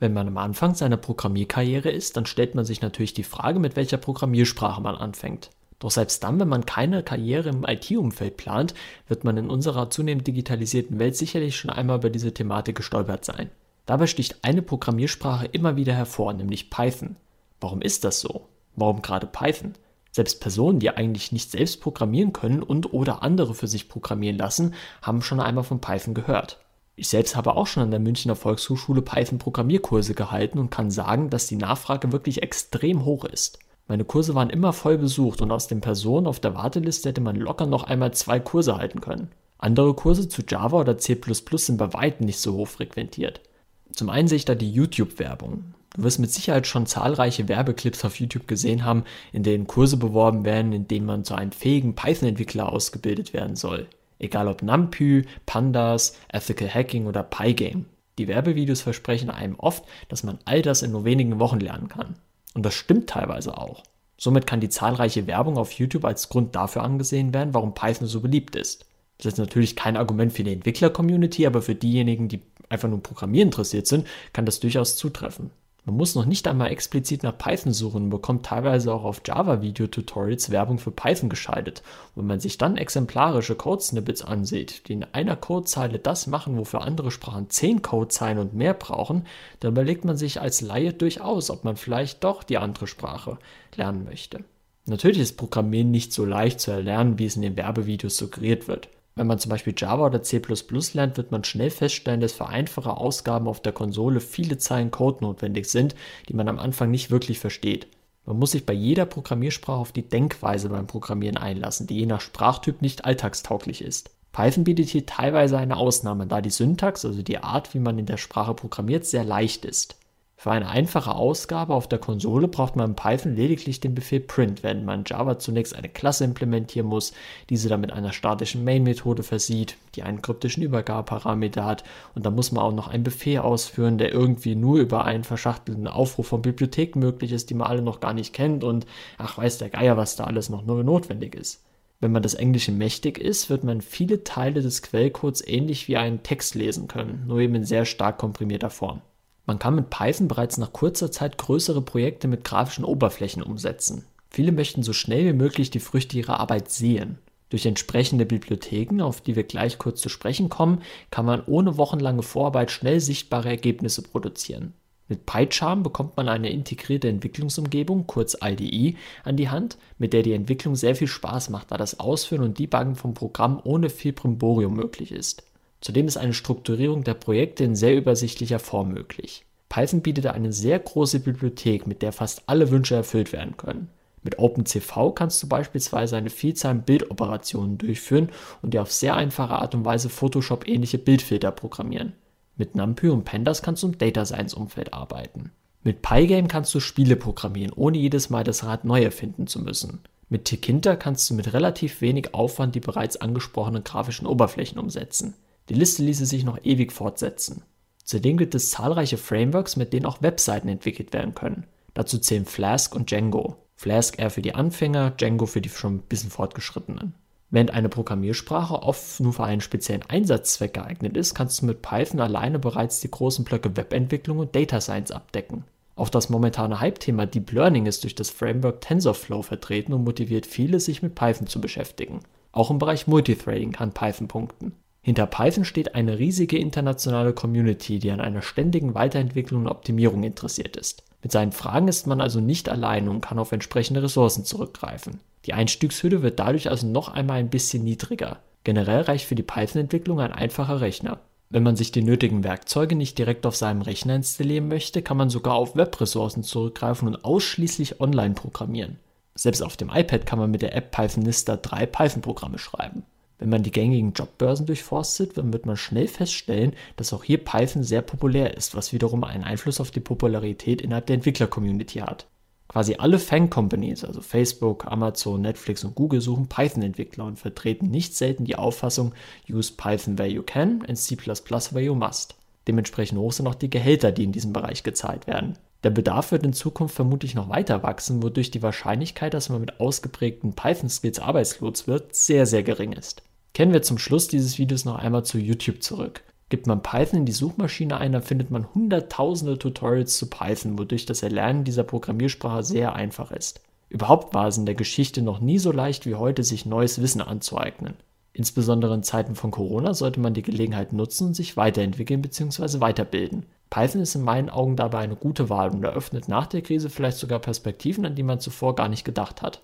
Wenn man am Anfang seiner Programmierkarriere ist, dann stellt man sich natürlich die Frage, mit welcher Programmiersprache man anfängt. Doch selbst dann, wenn man keine Karriere im IT-Umfeld plant, wird man in unserer zunehmend digitalisierten Welt sicherlich schon einmal über diese Thematik gestolpert sein. Dabei sticht eine Programmiersprache immer wieder hervor, nämlich Python. Warum ist das so? Warum gerade Python? Selbst Personen, die eigentlich nicht selbst programmieren können und oder andere für sich programmieren lassen, haben schon einmal von Python gehört. Ich selbst habe auch schon an der Münchner Volkshochschule Python-Programmierkurse gehalten und kann sagen, dass die Nachfrage wirklich extrem hoch ist. Meine Kurse waren immer voll besucht und aus den Personen auf der Warteliste hätte man locker noch einmal zwei Kurse halten können. Andere Kurse zu Java oder C++ sind bei weitem nicht so hoch frequentiert. Zum einen sehe ich da die YouTube-Werbung. Du wirst mit Sicherheit schon zahlreiche Werbeclips auf YouTube gesehen haben, in denen Kurse beworben werden, in denen man zu einem fähigen Python-Entwickler ausgebildet werden soll. Egal ob NumPy, Pandas, Ethical Hacking oder Pygame. Die Werbevideos versprechen einem oft, dass man all das in nur wenigen Wochen lernen kann. Und das stimmt teilweise auch. Somit kann die zahlreiche Werbung auf YouTube als Grund dafür angesehen werden, warum Python so beliebt ist. Das ist natürlich kein Argument für die Entwickler-Community, aber für diejenigen, die einfach nur Programmieren interessiert sind, kann das durchaus zutreffen. Man muss noch nicht einmal explizit nach Python suchen und bekommt teilweise auch auf Java-Video-Tutorials Werbung für Python geschaltet. Und wenn man sich dann exemplarische Code-Snippets ansieht, die in einer Codezeile das machen, wofür andere Sprachen 10 Codezeilen und mehr brauchen, dann überlegt man sich als Laie durchaus, ob man vielleicht doch die andere Sprache lernen möchte. Natürlich ist Programmieren nicht so leicht zu erlernen, wie es in den Werbevideos suggeriert wird. Wenn man zum Beispiel Java oder C++ lernt, wird man schnell feststellen, dass für einfache Ausgaben auf der Konsole viele Zeilen Code notwendig sind, die man am Anfang nicht wirklich versteht. Man muss sich bei jeder Programmiersprache auf die Denkweise beim Programmieren einlassen, die je nach Sprachtyp nicht alltagstauglich ist. Python bietet hier teilweise eine Ausnahme, da die Syntax, also die Art, wie man in der Sprache programmiert, sehr leicht ist. Für eine einfache Ausgabe auf der Konsole braucht man in Python lediglich den Befehl print, während man in Java zunächst eine Klasse implementieren muss, diese dann mit einer statischen Main-Methode versieht, die einen kryptischen Übergabeparameter hat und dann muss man auch noch einen Befehl ausführen, der irgendwie nur über einen verschachtelten Aufruf von Bibliotheken möglich ist, die man alle noch gar nicht kennt und ach weiß der Geier, was da alles noch nur notwendig ist. Wenn man das Englische mächtig ist, wird man viele Teile des Quellcodes ähnlich wie einen Text lesen können, nur eben in sehr stark komprimierter Form. Man kann mit Python bereits nach kurzer Zeit größere Projekte mit grafischen Oberflächen umsetzen. Viele möchten so schnell wie möglich die Früchte ihrer Arbeit sehen. Durch entsprechende Bibliotheken, auf die wir gleich kurz zu sprechen kommen, kann man ohne wochenlange Vorarbeit schnell sichtbare Ergebnisse produzieren. Mit PyCharm bekommt man eine integrierte Entwicklungsumgebung, kurz IDE, an die Hand, mit der die Entwicklung sehr viel Spaß macht, da das Ausführen und Debuggen vom Programm ohne viel Brimborium möglich ist. Zudem ist eine Strukturierung der Projekte in sehr übersichtlicher Form möglich. Python bietet eine sehr große Bibliothek, mit der fast alle Wünsche erfüllt werden können. Mit OpenCV kannst du beispielsweise eine Vielzahl an Bildoperationen durchführen und dir auf sehr einfache Art und Weise Photoshop-ähnliche Bildfilter programmieren. Mit NumPy und Pandas kannst du im Data Science Umfeld arbeiten. Mit Pygame kannst du Spiele programmieren, ohne jedes Mal das Rad neu erfinden zu müssen. Mit Tkinter kannst du mit relativ wenig Aufwand die bereits angesprochenen grafischen Oberflächen umsetzen. Die Liste ließe sich noch ewig fortsetzen. Zudem gibt es zahlreiche Frameworks, mit denen auch Webseiten entwickelt werden können. Dazu zählen Flask und Django. Flask eher für die Anfänger, Django für die schon ein bisschen fortgeschrittenen. Während eine Programmiersprache oft nur für einen speziellen Einsatzzweck geeignet ist, kannst du mit Python alleine bereits die großen Blöcke Webentwicklung und Data Science abdecken. Auch das momentane Hype-Thema Deep Learning ist durch das Framework TensorFlow vertreten und motiviert viele, sich mit Python zu beschäftigen. Auch im Bereich Multithreading kann Python punkten. Hinter Python steht eine riesige internationale Community, die an einer ständigen Weiterentwicklung und Optimierung interessiert ist. Mit seinen Fragen ist man also nicht allein und kann auf entsprechende Ressourcen zurückgreifen. Die Einstiegshürde wird dadurch also noch einmal ein bisschen niedriger. Generell reicht für die Python-Entwicklung ein einfacher Rechner. Wenn man sich die nötigen Werkzeuge nicht direkt auf seinem Rechner installieren möchte, kann man sogar auf Webressourcen zurückgreifen und ausschließlich online programmieren. Selbst auf dem iPad kann man mit der App Pythonista drei Python-Programme schreiben. Wenn man die gängigen Jobbörsen durchforstet, dann wird man schnell feststellen, dass auch hier Python sehr populär ist, was wiederum einen Einfluss auf die Popularität innerhalb der Entwickler-Community hat. Quasi alle Fang-Companies, also Facebook, Amazon, Netflix und Google, suchen Python-Entwickler und vertreten nicht selten die Auffassung, use Python where you can and C++ where you must. Dementsprechend hoch sind auch die Gehälter, die in diesem Bereich gezahlt werden. Der Bedarf wird in Zukunft vermutlich noch weiter wachsen, wodurch die Wahrscheinlichkeit, dass man mit ausgeprägten Python-Skills arbeitslos wird, sehr, sehr gering ist. Kehren wir zum Schluss dieses Videos noch einmal zu YouTube zurück. Gibt man Python in die Suchmaschine ein, dann findet man hunderttausende Tutorials zu Python, wodurch das Erlernen dieser Programmiersprache sehr einfach ist. Überhaupt war es in der Geschichte noch nie so leicht wie heute, sich neues Wissen anzueignen. Insbesondere in Zeiten von Corona sollte man die Gelegenheit nutzen und sich weiterentwickeln bzw. weiterbilden. Python ist in meinen Augen dabei eine gute Wahl und eröffnet nach der Krise vielleicht sogar Perspektiven, an die man zuvor gar nicht gedacht hat.